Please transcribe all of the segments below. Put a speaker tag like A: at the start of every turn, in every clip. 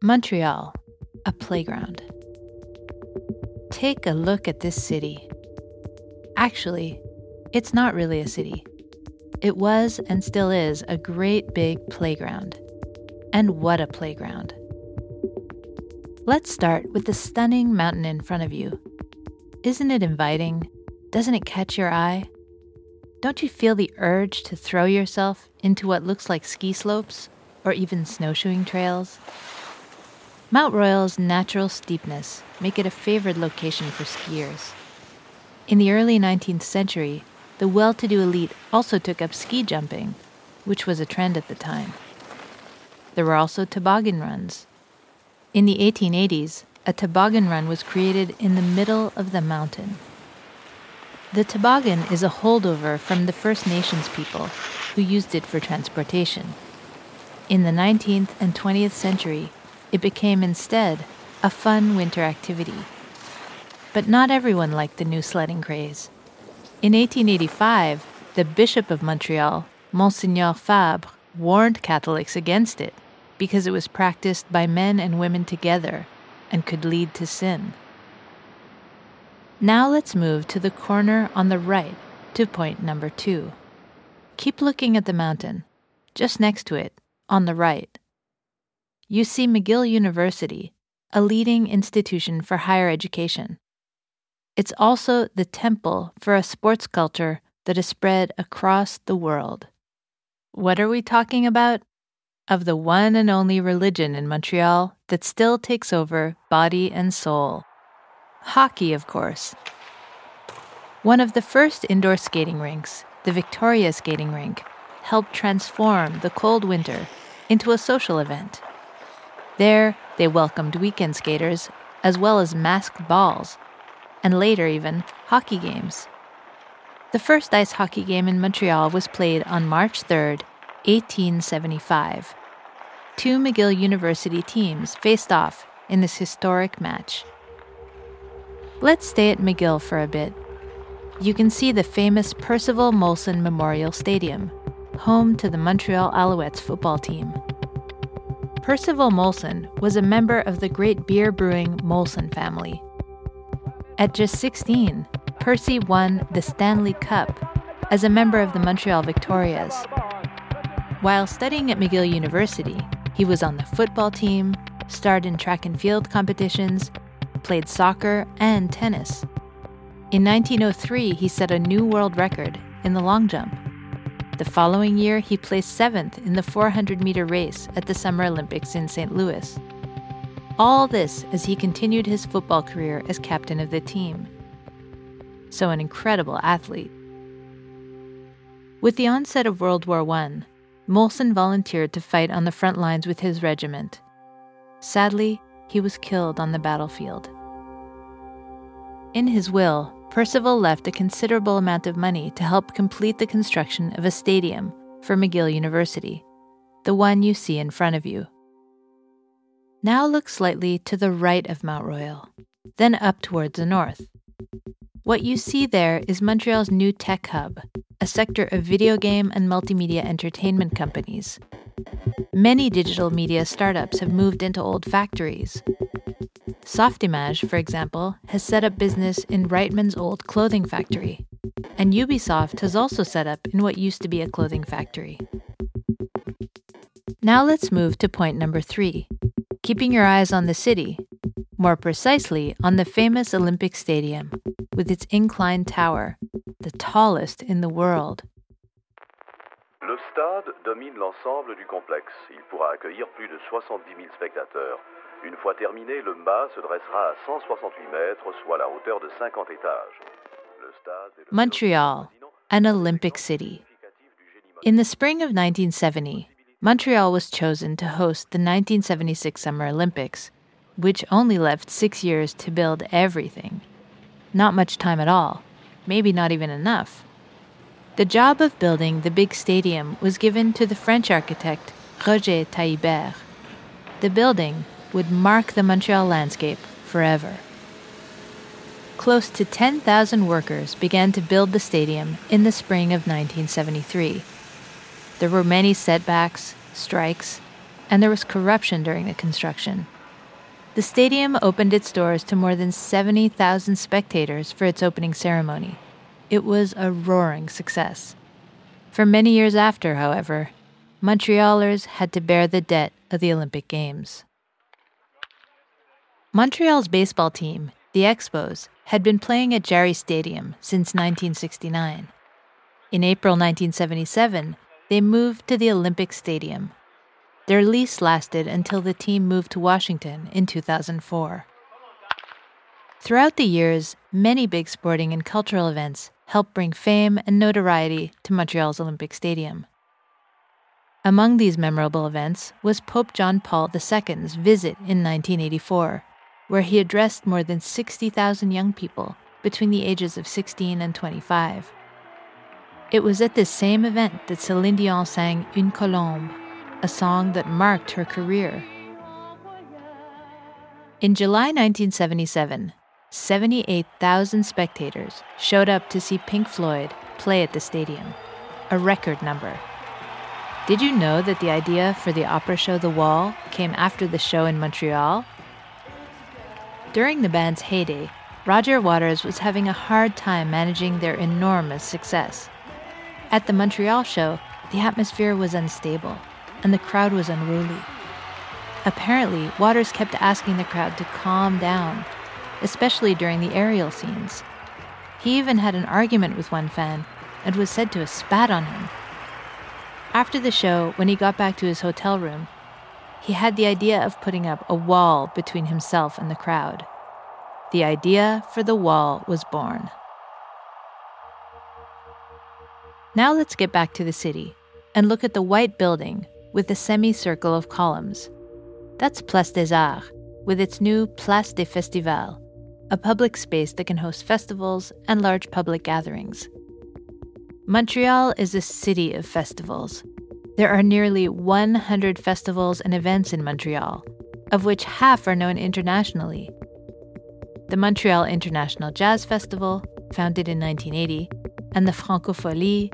A: Montreal, a playground. Take a look at this city. Actually, it's not really a city. It was and still is a great big playground. And what a playground! Let's start with the stunning mountain in front of you. Isn't it inviting? Doesn't it catch your eye? Don't you feel the urge to throw yourself into what looks like ski slopes or even snowshoeing trails? Mount Royal's natural steepness make it a favored location for skiers. In the early 19th century, the well-to-do elite also took up ski jumping, which was a trend at the time. There were also toboggan runs. In the 1880s, a toboggan run was created in the middle of the mountain. The toboggan is a holdover from the First Nations people who used it for transportation. In the 19th and 20th century, it became instead a fun winter activity. But not everyone liked the new sledding craze. In 1885, the Bishop of Montreal, Monsignor Fabre, warned Catholics against it because it was practiced by men and women together and could lead to sin. Now let's move to the corner on the right to point number two. Keep looking at the mountain. Just next to it, on the right, you see McGill University, a leading institution for higher education. It's also the temple for a sports culture that has spread across the world. What are we talking about? Of the one and only religion in Montreal that still takes over body and soul. Hockey, of course. One of the first indoor skating rinks, the Victoria Skating Rink, helped transform the cold winter into a social event. There, they welcomed weekend skaters, as well as masked balls, and later even hockey games. The first ice hockey game in Montreal was played on March 3, 1875. Two McGill University teams faced off in this historic match. Let's stay at McGill for a bit. You can see the famous Percival Molson Memorial Stadium, home to the Montreal Alouettes football team. Percival Molson was a member of the great beer brewing Molson family. At just 16, Percy won the Stanley Cup as a member of the Montreal Victorias. While studying at McGill University, he was on the football team, starred in track and field competitions, played soccer and tennis. In 1903, he set a new world record in the long jump. The following year, he placed seventh in the 400 meter race at the Summer Olympics in St. Louis. All this as he continued his football career as captain of the team. So, an incredible athlete. With the onset of World War I, Molson volunteered to fight on the front lines with his regiment. Sadly, he was killed on the battlefield. In his will, Percival left a considerable amount of money to help complete the construction of a stadium for McGill University, the one you see in front of you. Now look slightly to the right of Mount Royal, then up towards the north. What you see there is Montreal's new tech hub, a sector of video game and multimedia entertainment companies. Many digital media startups have moved into old factories, Softimage, for example, has set up business in Reitman's old clothing factory. And Ubisoft has also set up in what used to be a clothing factory. Now let's move to point number three keeping your eyes on the city, more precisely on the famous Olympic Stadium, with its inclined tower, the tallest in the world.
B: Le stade domine l'ensemble du complexe. Il pourra accueillir plus de 70 000 spectateurs. Une fois terminé, le mât se dressera à 168 mètres, soit la hauteur de 50 étages.
A: Montreal, an Olympic city. In the spring of 1970, Montreal was chosen to host the 1976 Summer Olympics, which only left six years to build everything. Not much time at all, maybe not even enough. The job of building the big stadium was given to the French architect Roger Taillibert. The building, would mark the Montreal landscape forever. Close to 10,000 workers began to build the stadium in the spring of 1973. There were many setbacks, strikes, and there was corruption during the construction. The stadium opened its doors to more than 70,000 spectators for its opening ceremony. It was a roaring success. For many years after, however, Montrealers had to bear the debt of the Olympic Games. Montreal's baseball team, the Expos, had been playing at Jarry Stadium since 1969. In April 1977, they moved to the Olympic Stadium, their lease lasted until the team moved to Washington in 2004. Throughout the years, many big sporting and cultural events helped bring fame and notoriety to Montreal's Olympic Stadium. Among these memorable events was Pope John Paul II's visit in 1984, where he addressed more than 60,000 young people between the ages of 16 and 25. It was at this same event that Celine Dion sang Une Colombe, a song that marked her career. In July 1977, 78,000 spectators showed up to see Pink Floyd play at the stadium, a record number. Did you know that the idea for the opera show The Wall came after the show in Montreal? During the band's heyday, Roger Waters was having a hard time managing their enormous success. At the Montreal show, the atmosphere was unstable and the crowd was unruly. Apparently, Waters kept asking the crowd to calm down, especially during the aerial scenes. He even had an argument with one fan and was said to have spat on him. After the show, when he got back to his hotel room, he had the idea of putting up a wall between himself and the crowd. The idea for the wall was born. Now let's get back to the city and look at the white building with a semicircle of columns. That's Place des Arts, with its new Place des Festivals, a public space that can host festivals and large public gatherings. Montreal is a city of festivals. There are nearly 100 festivals and events in Montreal, of which half are known internationally. The Montreal International Jazz Festival, founded in 1980, and the Francofolies,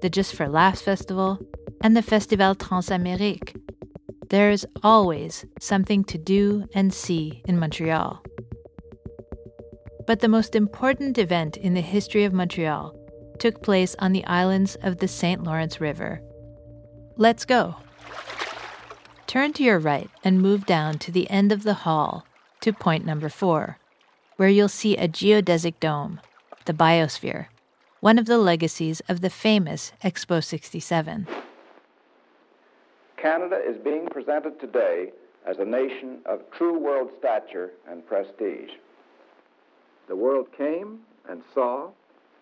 A: the Just for Laughs Festival, and the Festival Transamérique. There's always something to do and see in Montreal. But the most important event in the history of Montreal took place on the islands of the St. Lawrence River. Let's go. Turn to your right and move down to the end of the hall to point number four, where you'll see a geodesic dome, the biosphere, one of the legacies of the famous Expo 67.
C: Canada is being presented today as a nation of true world stature and prestige. The world came and saw,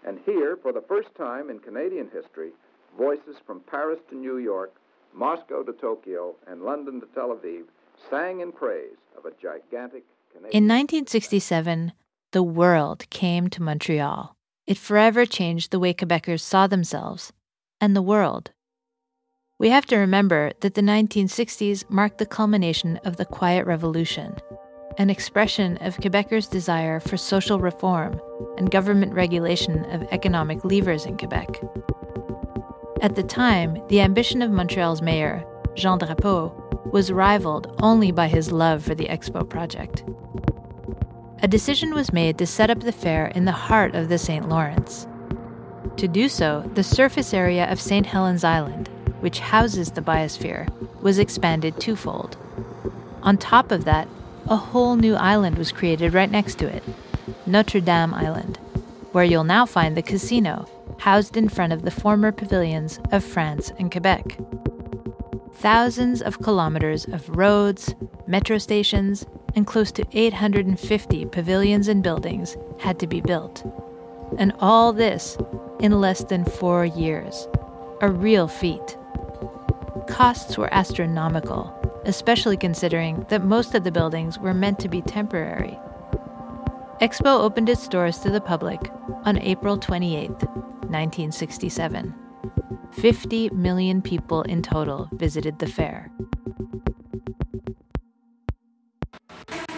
C: and here, for the first time in Canadian history, voices from Paris to New York, Moscow to Tokyo, and London to Tel Aviv sang in praise of a gigantic Canadian.
A: In 1967, the world came to Montreal. It forever changed the way Quebecers saw themselves and the world. We have to remember that the 1960s marked the culmination of the Quiet Revolution, an expression of Quebecers' desire for social reform and government regulation of economic levers in Quebec. At the time, the ambition of Montreal's mayor, Jean Drapeau, was rivaled only by his love for the Expo project. A decision was made to set up the fair in the heart of the St. Lawrence. To do so, the surface area of St. Helens Island, which houses the biosphere, was expanded twofold. On top of that, a whole new island was created right next to it Notre Dame Island, where you'll now find the casino, housed in front of the former pavilions of France and Quebec. Thousands of kilometers of roads, metro stations, and close to 850 pavilions and buildings had to be built. And all this in less than four years. A real feat costs were astronomical, especially considering that most of the buildings were meant to be temporary. Expo opened its doors to the public on April 28, 1967. 50 million people in total visited the fair.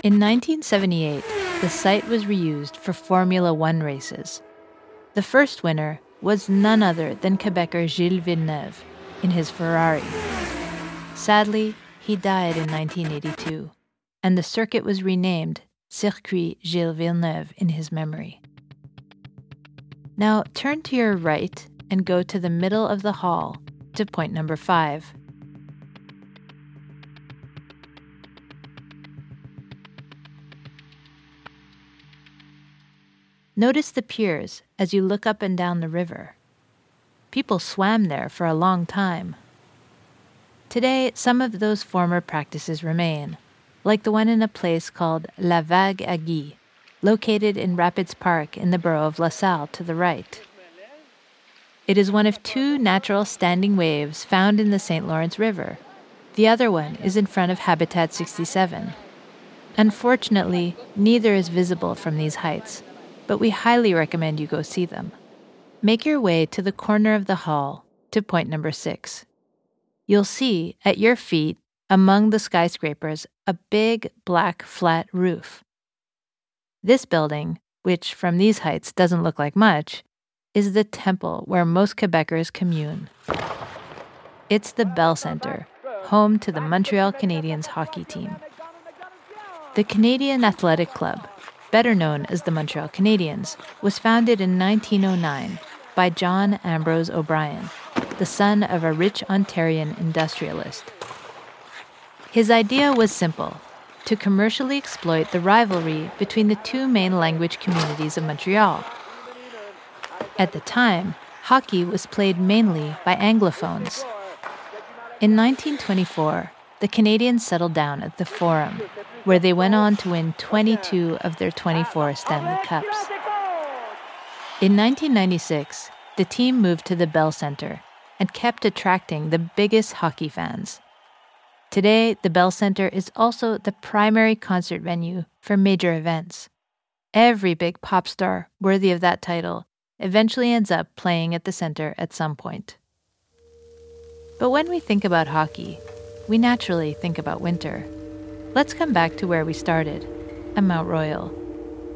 A: In 1978, the site was reused for Formula One races. The first winner was none other than Quebecer Gilles Villeneuve, in his Ferrari. Sadly, he died in 1982, and the circuit was renamed Circuit Gilles Villeneuve in his memory. Now turn to your right and go to the middle of the hall to point number five. Notice the piers as you look up and down the river. People swam there for a long time. Today, some of those former practices remain, like the one in a place called La Vague Guy, located in Rapids Park in the borough of La Salle to the right. It is one of two natural standing waves found in the St. Lawrence River. The other one is in front of Habitat 67. Unfortunately, neither is visible from these heights, but we highly recommend you go see them. Make your way to the corner of the hall to point number six. You'll see at your feet, among the skyscrapers, a big black flat roof. This building, which from these heights doesn't look like much, is the temple where most Quebecers commune. It's the Bell Centre, home to the Montreal Canadiens hockey team. The Canadian Athletic Club, better known as the Montreal Canadiens, was founded in 1909 by John Ambrose O'Brien, the son of a rich Ontarian industrialist. His idea was simple to commercially exploit the rivalry between the two main language communities of Montreal. At the time, hockey was played mainly by Anglophones. In 1924, the Canadiens settled down at the Forum, where they went on to win 22 of their 24 Stanley Cups. In 1996, the team moved to the Bell Centre and kept attracting the biggest hockey fans. Today, the Bell Centre is also the primary concert venue for major events. Every big pop star worthy of that title eventually ends up playing at the center at some point. But when we think about hockey, we naturally think about winter. Let's come back to where we started, at Mount Royal,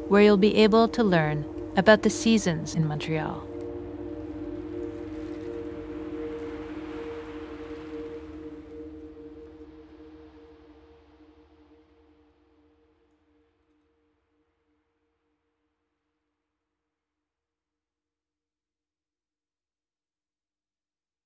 A: where you'll be able to learn about the seasons in Montreal.